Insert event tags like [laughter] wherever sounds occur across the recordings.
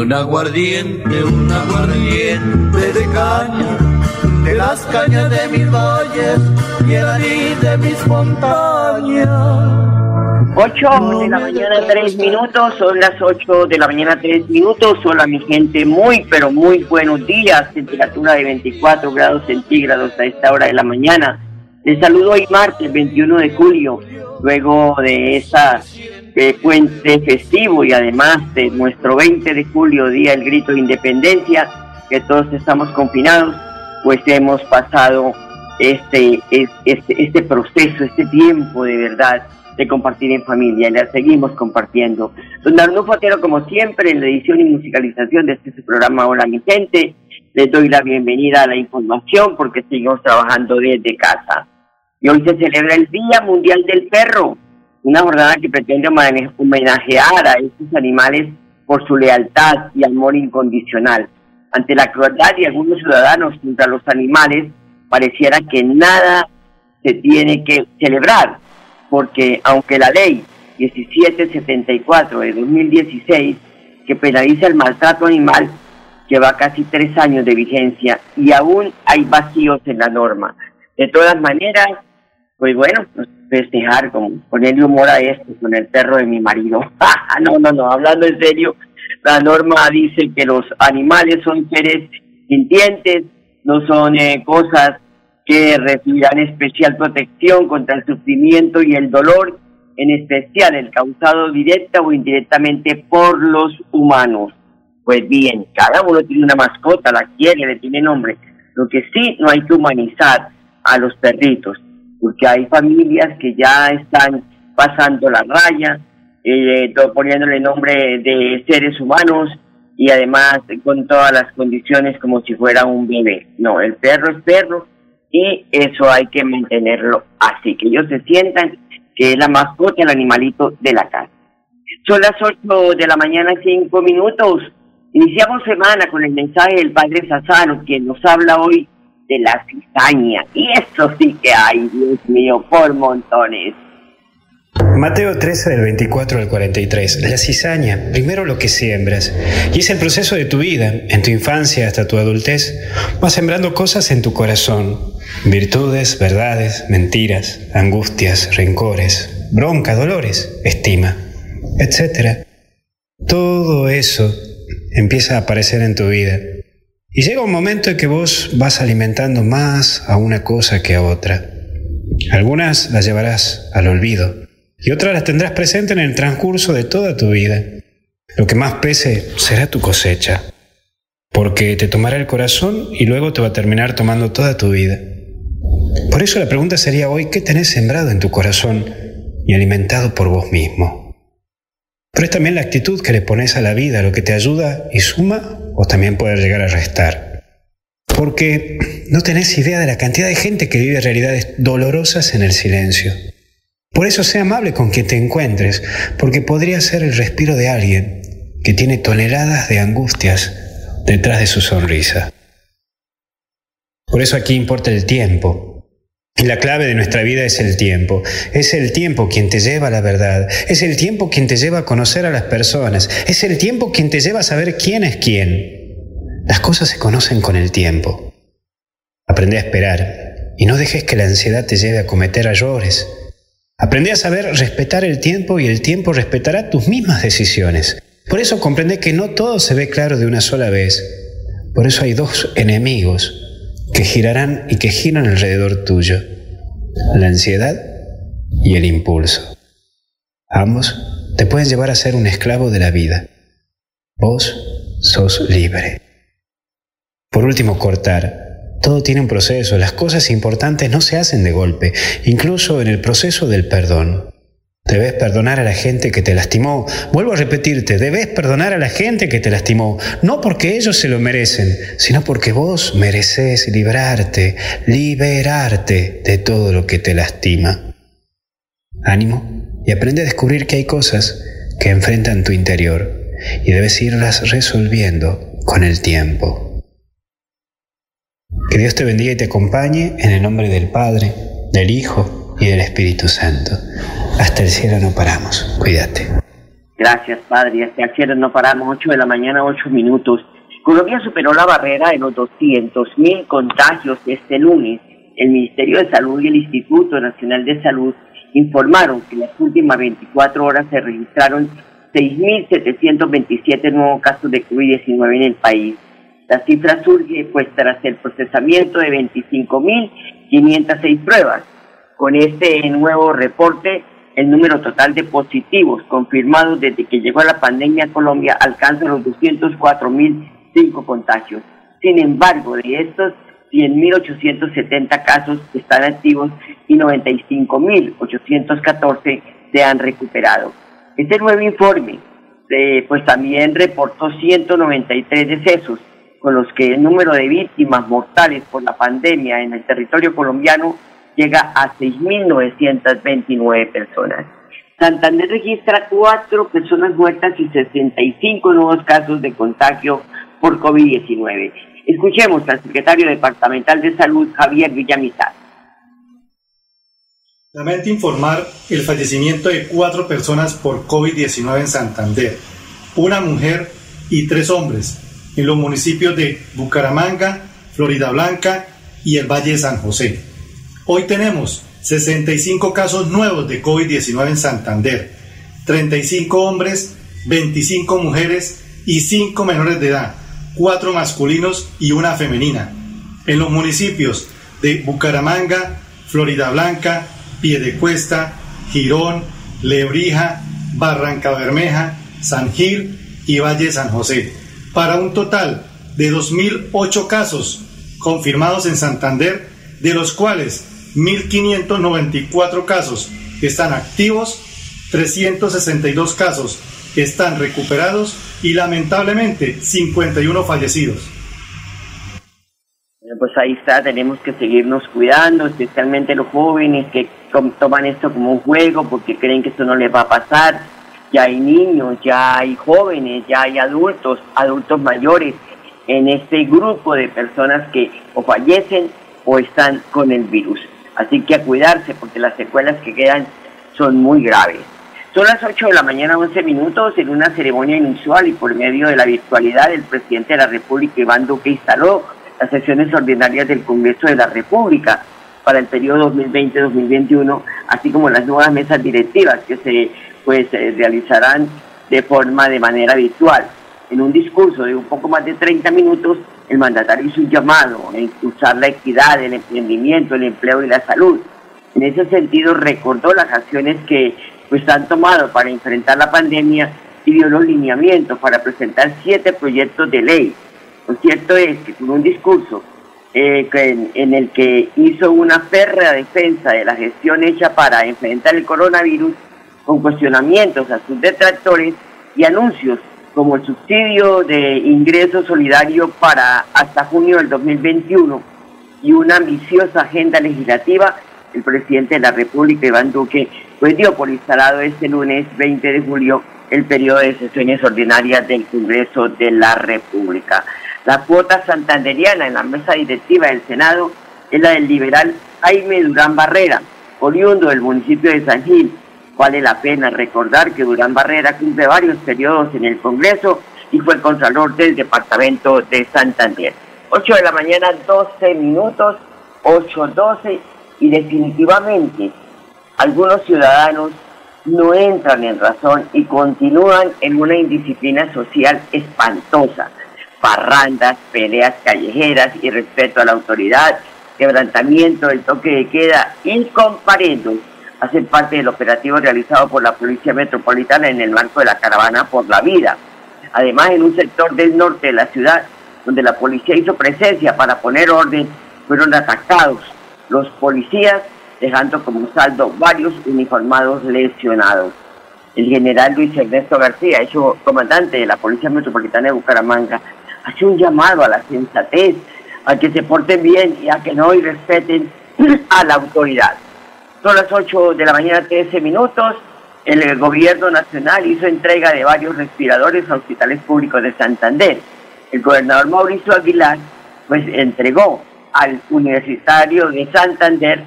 Un aguardiente, un aguardiente de caña, de las cañas de mis valles y el anís de mis montañas. 8 de la mañana, 3 minutos, son las 8 de la mañana, 3 minutos. Hola, mi gente, muy, pero muy buenos días. Temperatura de 24 grados centígrados a esta hora de la mañana. Les saludo hoy martes 21 de julio, luego de esta eh, puente festivo y además de nuestro 20 de julio, día del grito de independencia, que todos estamos confinados, pues hemos pasado este, es- este, este proceso, este tiempo de verdad de compartir en familia y la seguimos compartiendo. Don Arnulfo Otero, como siempre, en la edición y musicalización de este programa Hola mi gente, les doy la bienvenida a la información porque seguimos trabajando desde casa. Y hoy se celebra el Día Mundial del Perro, una jornada que pretende homenajear a estos animales por su lealtad y amor incondicional. Ante la crueldad de algunos ciudadanos contra los animales, pareciera que nada se tiene que celebrar, porque aunque la ley 1774 de 2016, que penaliza el maltrato animal, lleva casi tres años de vigencia y aún hay vacíos en la norma. De todas maneras, pues bueno, festejar, como ponerle humor a esto con el perro de mi marido. [laughs] no, no, no, hablando en serio, la norma dice que los animales son seres sintientes, no son eh, cosas que recibirán especial protección contra el sufrimiento y el dolor, en especial el causado directa o indirectamente por los humanos. Pues bien, cada uno tiene una mascota, la quiere, le tiene nombre. Lo que sí, no hay que humanizar a los perritos, porque hay familias que ya están pasando la raya, eh, poniéndole nombre de seres humanos y además con todas las condiciones como si fuera un bebé. No, el perro es perro y eso hay que mantenerlo así, que ellos se sientan que es la mascota, el animalito de la casa. Son las 8 de la mañana, 5 minutos. Iniciamos semana con el mensaje del Padre Sassano, quien nos habla hoy de la cizaña. Y eso sí que hay, Dios mío, por montones. Mateo 13 del 24 al 43. La cizaña, primero lo que siembras. Y es el proceso de tu vida, en tu infancia hasta tu adultez. Vas sembrando cosas en tu corazón. Virtudes, verdades, mentiras, angustias, rencores, bronca, dolores, estima, etc. Todo eso empieza a aparecer en tu vida. Y llega un momento en que vos vas alimentando más a una cosa que a otra. Algunas las llevarás al olvido y otras las tendrás presente en el transcurso de toda tu vida. Lo que más pese será tu cosecha, porque te tomará el corazón y luego te va a terminar tomando toda tu vida. Por eso la pregunta sería hoy, ¿qué tenés sembrado en tu corazón y alimentado por vos mismo? Pero es también la actitud que le pones a la vida lo que te ayuda y suma o también puede llegar a restar. Porque no tenés idea de la cantidad de gente que vive realidades dolorosas en el silencio. Por eso sea amable con quien te encuentres, porque podría ser el respiro de alguien que tiene toneladas de angustias detrás de su sonrisa. Por eso aquí importa el tiempo. Y la clave de nuestra vida es el tiempo. Es el tiempo quien te lleva a la verdad. Es el tiempo quien te lleva a conocer a las personas. Es el tiempo quien te lleva a saber quién es quién. Las cosas se conocen con el tiempo. Aprende a esperar y no dejes que la ansiedad te lleve a cometer errores. Aprende a saber respetar el tiempo y el tiempo respetará tus mismas decisiones. Por eso comprende que no todo se ve claro de una sola vez. Por eso hay dos enemigos que girarán y que giran alrededor tuyo. La ansiedad y el impulso. Ambos te pueden llevar a ser un esclavo de la vida. Vos sos libre. Por último, cortar. Todo tiene un proceso, las cosas importantes no se hacen de golpe, incluso en el proceso del perdón. Debes perdonar a la gente que te lastimó. Vuelvo a repetirte, debes perdonar a la gente que te lastimó, no porque ellos se lo merecen, sino porque vos mereces librarte, liberarte de todo lo que te lastima. Ánimo y aprende a descubrir que hay cosas que enfrentan tu interior y debes irlas resolviendo con el tiempo. Que Dios te bendiga y te acompañe en el nombre del Padre, del Hijo y del Espíritu Santo. Hasta el cielo no paramos. Cuídate. Gracias, Padre. Hasta el cielo no paramos. 8 de la mañana, 8 minutos. Colombia superó la barrera de los 200.000 contagios este lunes. El Ministerio de Salud y el Instituto Nacional de Salud informaron que en las últimas 24 horas se registraron 6.727 nuevos casos de COVID-19 en el país. La cifra surge pues tras el procesamiento de 25.506 pruebas. Con este nuevo reporte, el número total de positivos confirmados desde que llegó la pandemia a Colombia alcanza los 204.005 contagios. Sin embargo, de estos 100.870 casos están activos y 95.814 se han recuperado. Este nuevo informe eh, pues también reportó 193 decesos con los que el número de víctimas mortales por la pandemia en el territorio colombiano llega a 6.929 personas. Santander registra cuatro personas muertas y 65 nuevos casos de contagio por COVID-19. Escuchemos al secretario departamental de Salud, Javier Villamizar. Lamento informar el fallecimiento de cuatro personas por COVID-19 en Santander, una mujer y tres hombres, en los municipios de Bucaramanga, Florida Blanca y el Valle de San José. Hoy tenemos 65 casos nuevos de COVID-19 en Santander, 35 hombres, 25 mujeres y 5 menores de edad, 4 masculinos y una femenina. En los municipios de Bucaramanga, Florida Blanca, Piedecuesta, Girón, Lebrija, Barranca Bermeja, San Gil y Valle San José para un total de 2.008 casos confirmados en Santander, de los cuales 1.594 casos están activos, 362 casos están recuperados y lamentablemente 51 fallecidos. Pues ahí está, tenemos que seguirnos cuidando, especialmente los jóvenes que toman esto como un juego porque creen que esto no les va a pasar ya hay niños, ya hay jóvenes, ya hay adultos, adultos mayores en este grupo de personas que o fallecen o están con el virus. Así que a cuidarse porque las secuelas que quedan son muy graves. Son las 8 de la mañana, 11 minutos, en una ceremonia inusual y por medio de la virtualidad, el presidente de la República, Iván Duque, instaló las sesiones ordinarias del Congreso de la República para el periodo 2020-2021, así como las nuevas mesas directivas que se pues se realizarán de forma de manera virtual. En un discurso de un poco más de 30 minutos, el mandatario hizo un llamado a impulsar la equidad, el emprendimiento, el empleo y la salud. En ese sentido, recordó las acciones que pues, han tomado para enfrentar la pandemia y dio los lineamientos para presentar siete proyectos de ley. Lo cierto es que con un discurso eh, en, en, el que hizo una férrea defensa de la gestión hecha para enfrentar el coronavirus, con cuestionamientos a sus detractores y anuncios como el subsidio de ingreso solidario para hasta junio del 2021 y una ambiciosa agenda legislativa, el presidente de la República, Iván Duque, pues dio por instalado este lunes 20 de julio el periodo de sesiones ordinarias del Congreso de la República. La cuota santanderiana en la mesa directiva del Senado es la del liberal Jaime Durán Barrera, oriundo del municipio de San Gil, Vale la pena recordar que Durán Barrera cumple varios periodos en el Congreso y fue el Contralor del Departamento de Santander. 8 de la mañana, 12 minutos, 8.12 y definitivamente algunos ciudadanos no entran en razón y continúan en una indisciplina social espantosa. parrandas, peleas callejeras y respeto a la autoridad, quebrantamiento del toque de queda incomparendos hacen parte del operativo realizado por la Policía Metropolitana en el marco de la caravana por la vida. Además, en un sector del norte de la ciudad, donde la policía hizo presencia para poner orden, fueron atacados los policías, dejando como saldo varios uniformados lesionados. El general Luis Ernesto García, hecho comandante de la Policía Metropolitana de Bucaramanga, hace un llamado a la sensatez, a que se porten bien y a que no irrespeten [clears throat] a la autoridad. Son las 8 de la mañana, 13 minutos. El gobierno nacional hizo entrega de varios respiradores a hospitales públicos de Santander. El gobernador Mauricio Aguilar pues entregó al Universitario de Santander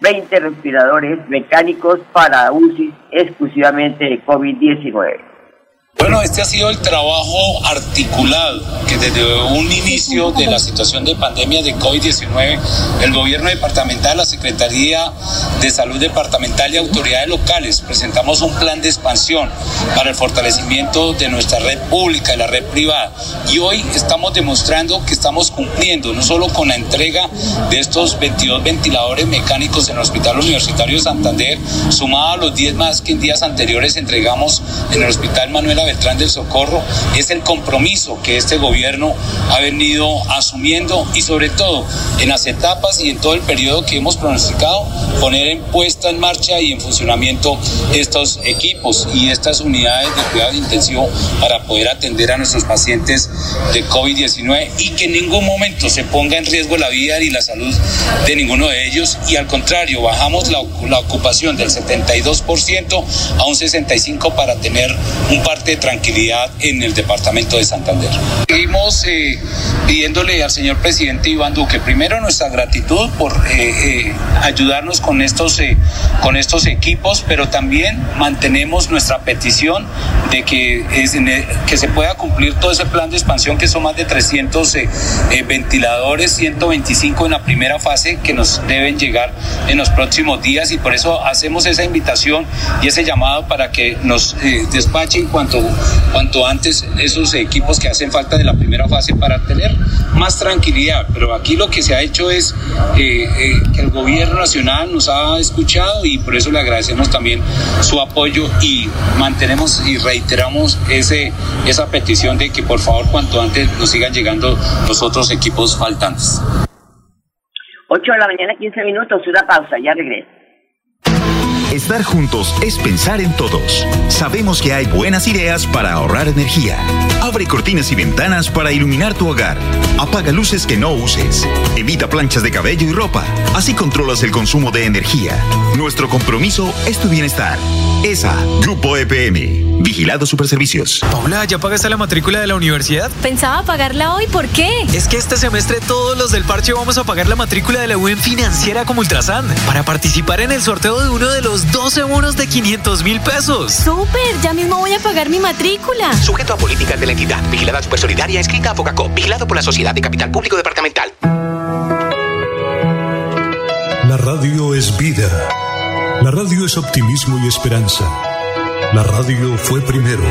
20 respiradores mecánicos para UCI exclusivamente de COVID-19. Bueno, este ha sido el trabajo articulado que desde un inicio de la situación de pandemia de COVID-19, el gobierno departamental, la Secretaría de Salud Departamental y autoridades locales presentamos un plan de expansión para el fortalecimiento de nuestra red pública y la red privada. Y hoy estamos demostrando que estamos cumpliendo no solo con la entrega de estos 22 ventiladores mecánicos en el Hospital Universitario de Santander, sumado a los 10 más que en días anteriores entregamos en el Hospital Manuel Beltrán del Socorro es el compromiso que este gobierno ha venido asumiendo y sobre todo en las etapas y en todo el periodo que hemos pronosticado poner en puesta en marcha y en funcionamiento estos equipos y estas unidades de cuidado intensivo para poder atender a nuestros pacientes de COVID-19 y que en ningún momento se ponga en riesgo la vida ni la salud de ninguno de ellos. Y al contrario bajamos la, la ocupación del 72% a un 65% para tener un parte tranquilidad en el departamento de Santander. Seguimos eh, pidiéndole al señor presidente Iván Duque, primero nuestra gratitud por eh, eh, ayudarnos con estos, con estos equipos, pero también mantenemos nuestra petición de que, es, que se pueda cumplir todo ese plan de expansión que son más de 300 ventiladores, 125 en la primera fase que nos deben llegar en los próximos días y por eso hacemos esa invitación y ese llamado para que nos despachen cuanto cuanto, antes esos equipos que hacen falta de la primera fase para tener más tranquilidad. Pero aquí lo que se ha hecho es eh, eh, que el gobierno nacional nos ha escuchado y por eso le agradecemos también su apoyo y mantenemos y reiteramos ese, esa petición de que por favor cuanto antes nos sigan llegando los otros equipos faltantes. 8 de la mañana, 15 minutos, una pausa, ya regreso. Estar juntos es pensar en todos. Sabemos que hay buenas ideas para ahorrar energía. Abre cortinas y ventanas para iluminar tu hogar. Apaga luces que no uses. Evita planchas de cabello y ropa. Así controlas el consumo de energía. Nuestro compromiso es tu bienestar. ESA, Grupo EPM. Vigilado Superservicios. Paula, ¿ya pagaste la matrícula de la universidad? Pensaba pagarla hoy, ¿por qué? Es que este semestre todos los del parche vamos a pagar la matrícula de la UN financiera como Ultrasan para participar en el sorteo de uno de los 12 bonos de 500 mil pesos. ¡Súper! Ya mismo voy a pagar mi matrícula. Sujeto a políticas de la entidad. Vigilada Supersolidaria, escrita a Focacó. Vigilado por la Sociedad de Capital Público Departamental. La radio es vida. La radio es optimismo y esperanza. La radio fue primero.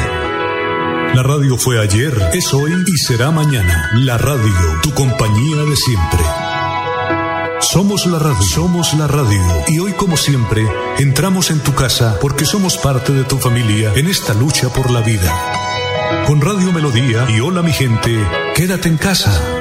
La radio fue ayer, es hoy y será mañana. La radio, tu compañía de siempre. Somos la radio, somos la radio. Y hoy, como siempre, entramos en tu casa porque somos parte de tu familia en esta lucha por la vida. Con Radio Melodía y Hola mi gente, quédate en casa.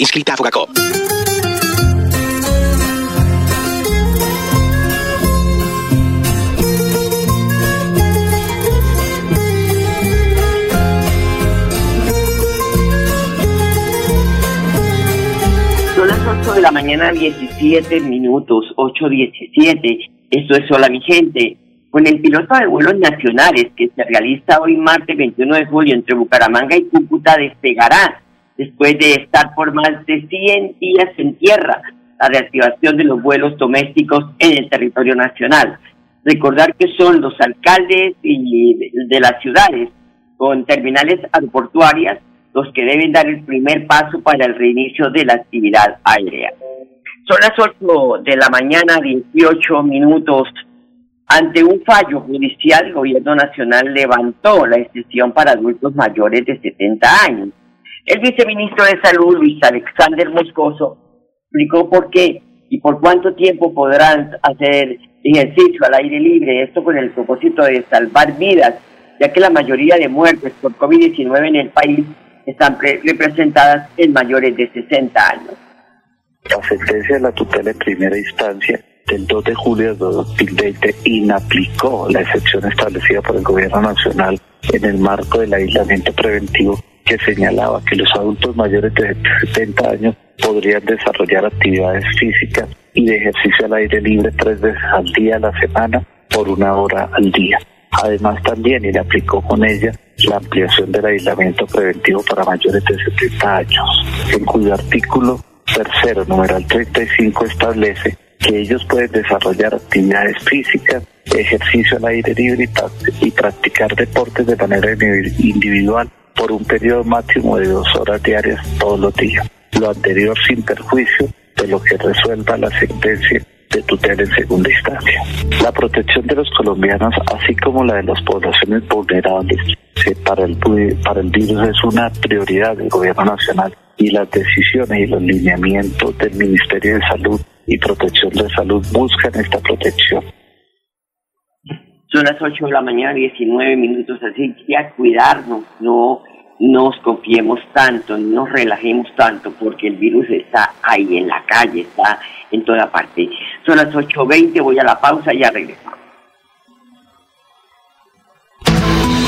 Inscrita a Focacó. 8 de la mañana, 17 minutos, 8.17. Esto es Hola, mi gente. Con el piloto de vuelos nacionales que se realiza hoy martes 21 de julio entre Bucaramanga y Cúcuta despegará después de estar por más de 100 días en tierra la reactivación de los vuelos domésticos en el territorio nacional. Recordar que son los alcaldes y de las ciudades con terminales aeroportuarias los que deben dar el primer paso para el reinicio de la actividad aérea. Son las 8 de la mañana, 18 minutos. Ante un fallo judicial, el gobierno nacional levantó la excepción para adultos mayores de 70 años. El viceministro de Salud, Luis Alexander Moscoso, explicó por qué y por cuánto tiempo podrán hacer ejercicio al aire libre, esto con el propósito de salvar vidas, ya que la mayoría de muertes por COVID-19 en el país están representadas en mayores de 60 años. La sentencia de la tutela en primera instancia del 2 de julio de 2020 inaplicó la excepción establecida por el Gobierno Nacional en el marco del aislamiento preventivo que señalaba que los adultos mayores de 70 años podrían desarrollar actividades físicas y de ejercicio al aire libre tres veces al día a la semana por una hora al día. Además también le aplicó con ella la ampliación del aislamiento preventivo para mayores de 70 años, en cuyo artículo tercero, numeral 35, establece que ellos pueden desarrollar actividades físicas, ejercicio al aire libre y practicar deportes de manera individual por un periodo máximo de dos horas diarias todos los días. Lo anterior sin perjuicio de lo que resuelva la sentencia de tutela en segunda instancia. La protección de los colombianos, así como la de las poblaciones vulnerables para el, para el virus, es una prioridad del Gobierno Nacional y las decisiones y los lineamientos del Ministerio de Salud y Protección de Salud buscan esta protección. Son las 8 de la mañana, 19 minutos, así que a cuidarnos, no nos confiemos tanto, no nos relajemos tanto, porque el virus está ahí en la calle, está en toda parte. Son las 8.20, voy a la pausa y ya regresamos.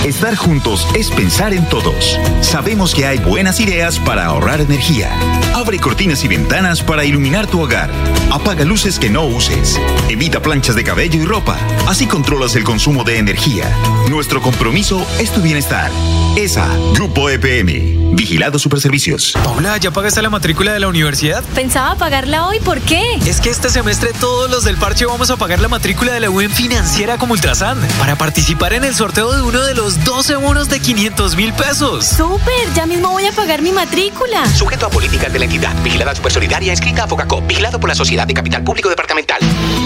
Estar juntos es pensar en todos. Sabemos que hay buenas ideas para ahorrar energía. Abre cortinas y ventanas para iluminar tu hogar. Apaga luces que no uses. Evita planchas de cabello y ropa. Así controlas el consumo de energía. Nuestro compromiso es tu bienestar. ESA, Grupo EPM, Vigilado Superservicios. Paula, ¿ya pagaste la matrícula de la universidad? Pensaba pagarla hoy, ¿por qué? Es que este semestre todos los del parche vamos a pagar la matrícula de la UN financiera como Ultrasan para participar en el sorteo de uno de los 12 bonos de 500 mil pesos. ¡Súper! Ya mismo voy a pagar mi matrícula. Sujeto a políticas de la entidad. Vigilada Supersolidaria, escrita a Focacop. Vigilado por la Sociedad de Capital Público Departamental.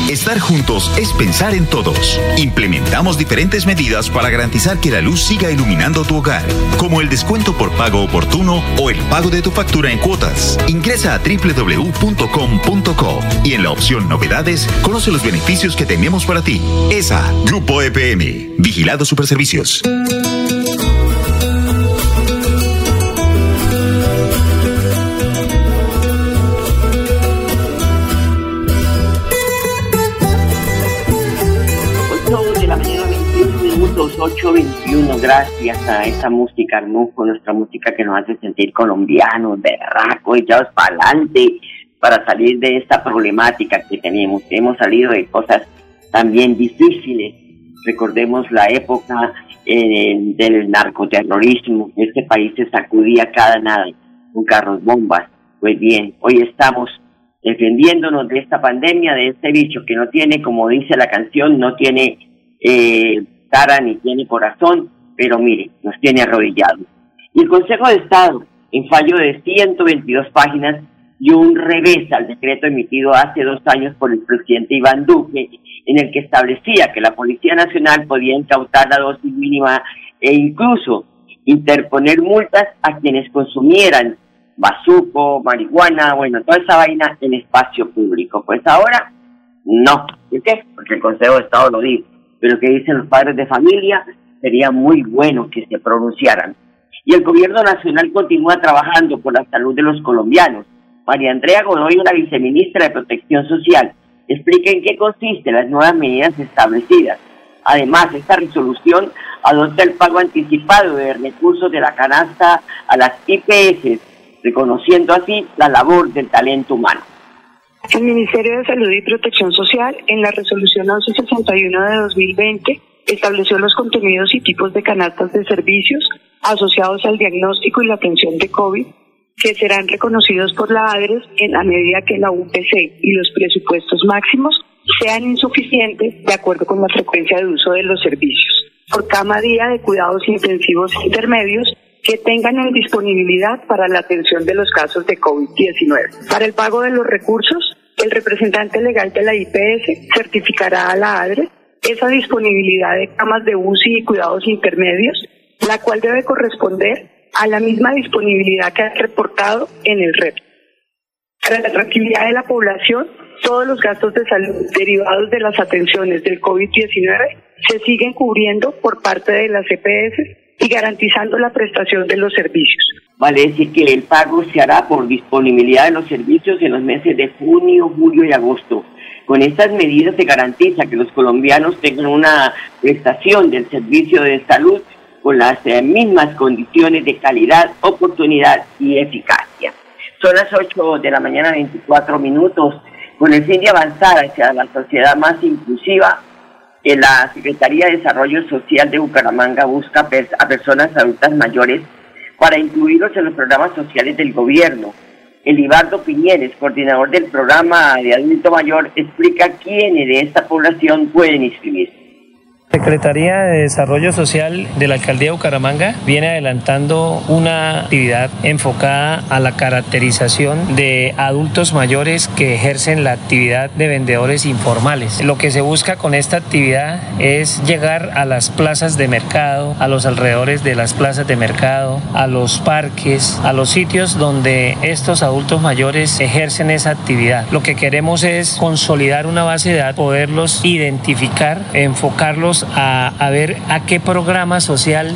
Estar juntos es pensar en todos. Implementamos diferentes medidas para garantizar que la luz siga iluminando tu hogar, como el descuento por pago oportuno o el pago de tu factura en cuotas. Ingresa a www.com.co y en la opción Novedades conoce los beneficios que tenemos para ti. ESA, Grupo EPM, Vigilado Superservicios. De la mañana, 21 minutos, 8.21, gracias a esa música hermosa, nuestra música que nos hace sentir colombianos, berracos, echados para adelante, para salir de esta problemática que tenemos. Hemos salido de cosas también difíciles. Recordemos la época eh, del narcoterrorismo. Este país se sacudía cada nada con carros bombas. Pues bien, hoy estamos defendiéndonos de esta pandemia, de este bicho que no tiene, como dice la canción, no tiene eh, cara ni tiene corazón, pero mire, nos tiene arrodillados. Y el Consejo de Estado, en fallo de 122 páginas, dio un revés al decreto emitido hace dos años por el presidente Iván Duque, en el que establecía que la Policía Nacional podía incautar la dosis mínima e incluso interponer multas a quienes consumieran bazuco, marihuana, bueno, toda esa vaina en espacio público. Pues ahora, no. ¿Por qué? Porque el Consejo de Estado lo dijo. Pero que dicen los padres de familia, sería muy bueno que se pronunciaran. Y el gobierno nacional continúa trabajando por la salud de los colombianos. María Andrea Godoy, la viceministra de Protección Social, explica en qué consisten las nuevas medidas establecidas. Además, esta resolución adopta el pago anticipado de recursos de la canasta a las IPS, reconociendo así la labor del talento humano. El Ministerio de Salud y Protección Social, en la resolución 1161 de 2020, estableció los contenidos y tipos de canastas de servicios asociados al diagnóstico y la atención de COVID que serán reconocidos por la ADRES en la medida que la UPC y los presupuestos máximos sean insuficientes de acuerdo con la frecuencia de uso de los servicios. Por cada día de cuidados intensivos intermedios que tengan en disponibilidad para la atención de los casos de COVID-19. Para el pago de los recursos, el representante legal de la IPS certificará a la ADRE esa disponibilidad de camas de UCI y cuidados intermedios, la cual debe corresponder a la misma disponibilidad que ha reportado en el REP. Para la tranquilidad de la población, todos los gastos de salud derivados de las atenciones del COVID-19 se siguen cubriendo por parte de las EPS y garantizando la prestación de los servicios. Vale decir que el pago se hará por disponibilidad de los servicios en los meses de junio, julio y agosto. Con estas medidas se garantiza que los colombianos tengan una prestación del servicio de salud con las eh, mismas condiciones de calidad, oportunidad y eficacia. Son las 8 de la mañana, 24 minutos. Con el fin de avanzar hacia la sociedad más inclusiva, la Secretaría de Desarrollo Social de Bucaramanga busca a personas adultas mayores para incluirlos en los programas sociales del gobierno. Elibardo Piñeres, coordinador del programa de adulto mayor, explica quiénes de esta población pueden inscribirse. Secretaría de Desarrollo Social de la Alcaldía de Bucaramanga viene adelantando una actividad enfocada a la caracterización de adultos mayores que ejercen la actividad de vendedores informales. Lo que se busca con esta actividad es llegar a las plazas de mercado, a los alrededores de las plazas de mercado, a los parques, a los sitios donde estos adultos mayores ejercen esa actividad. Lo que queremos es consolidar una base de datos, poderlos identificar, enfocarlos a, ver a qué programa social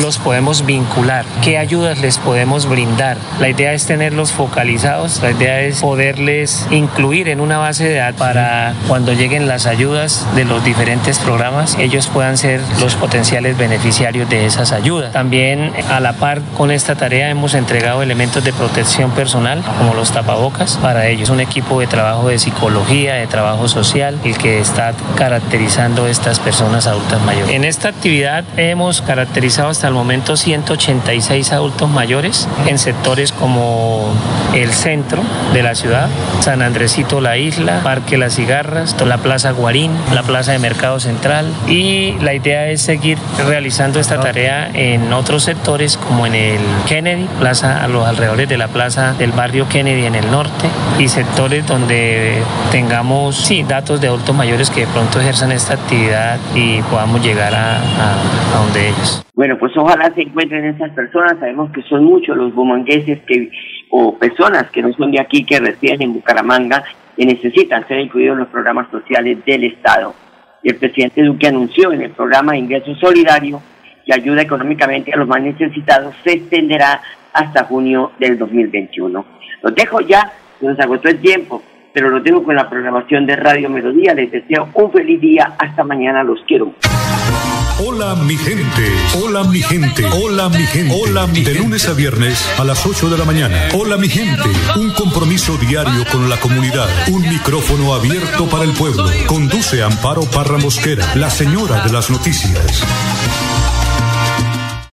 los podemos vincular, qué ayudas les podemos brindar. La idea es tenerlos focalizados, la idea es poderles incluir en una base de datos para cuando lleguen las ayudas de los diferentes programas, ellos puedan ser los potenciales beneficiarios de esas ayudas. También a la par con esta tarea hemos entregado elementos de protección personal como los tapabocas para ellos. Un equipo de trabajo de psicología, de trabajo social, el que está caracterizando estas personas adultas mayores. En esta actividad hemos caracterizado hasta el momento 186 adultos mayores en sectores como el centro de la ciudad, San Andresito La Isla, Parque Las Cigarras, la Plaza Guarín, la Plaza de Mercado Central y la idea es seguir realizando esta tarea en otros sectores como en el Kennedy, plaza a los alrededores de la plaza del barrio Kennedy en el norte y sectores donde tengamos sí, datos de adultos mayores que de pronto ejerzan esta actividad y podamos llegar a, donde ellos. Bueno, pues ojalá se encuentren esas personas. Sabemos que son muchos los bumangueses que, o personas que no son de aquí, que residen en Bucaramanga, que necesitan ser incluidos en los programas sociales del Estado. Y el presidente Duque anunció en el programa de ingreso solidario que ayuda económicamente a los más necesitados se extenderá hasta junio del 2021. Los dejo ya, se nos agotó el tiempo pero lo tengo con la programación de Radio Melodía. Les deseo un feliz día. Hasta mañana. Los quiero. Hola mi gente, hola mi gente, hola mi gente, hola mi De lunes a viernes a las 8 de la mañana. Hola mi gente, un compromiso diario con la comunidad, un micrófono abierto para el pueblo. Conduce Amparo Parra Mosquera, la señora de las noticias.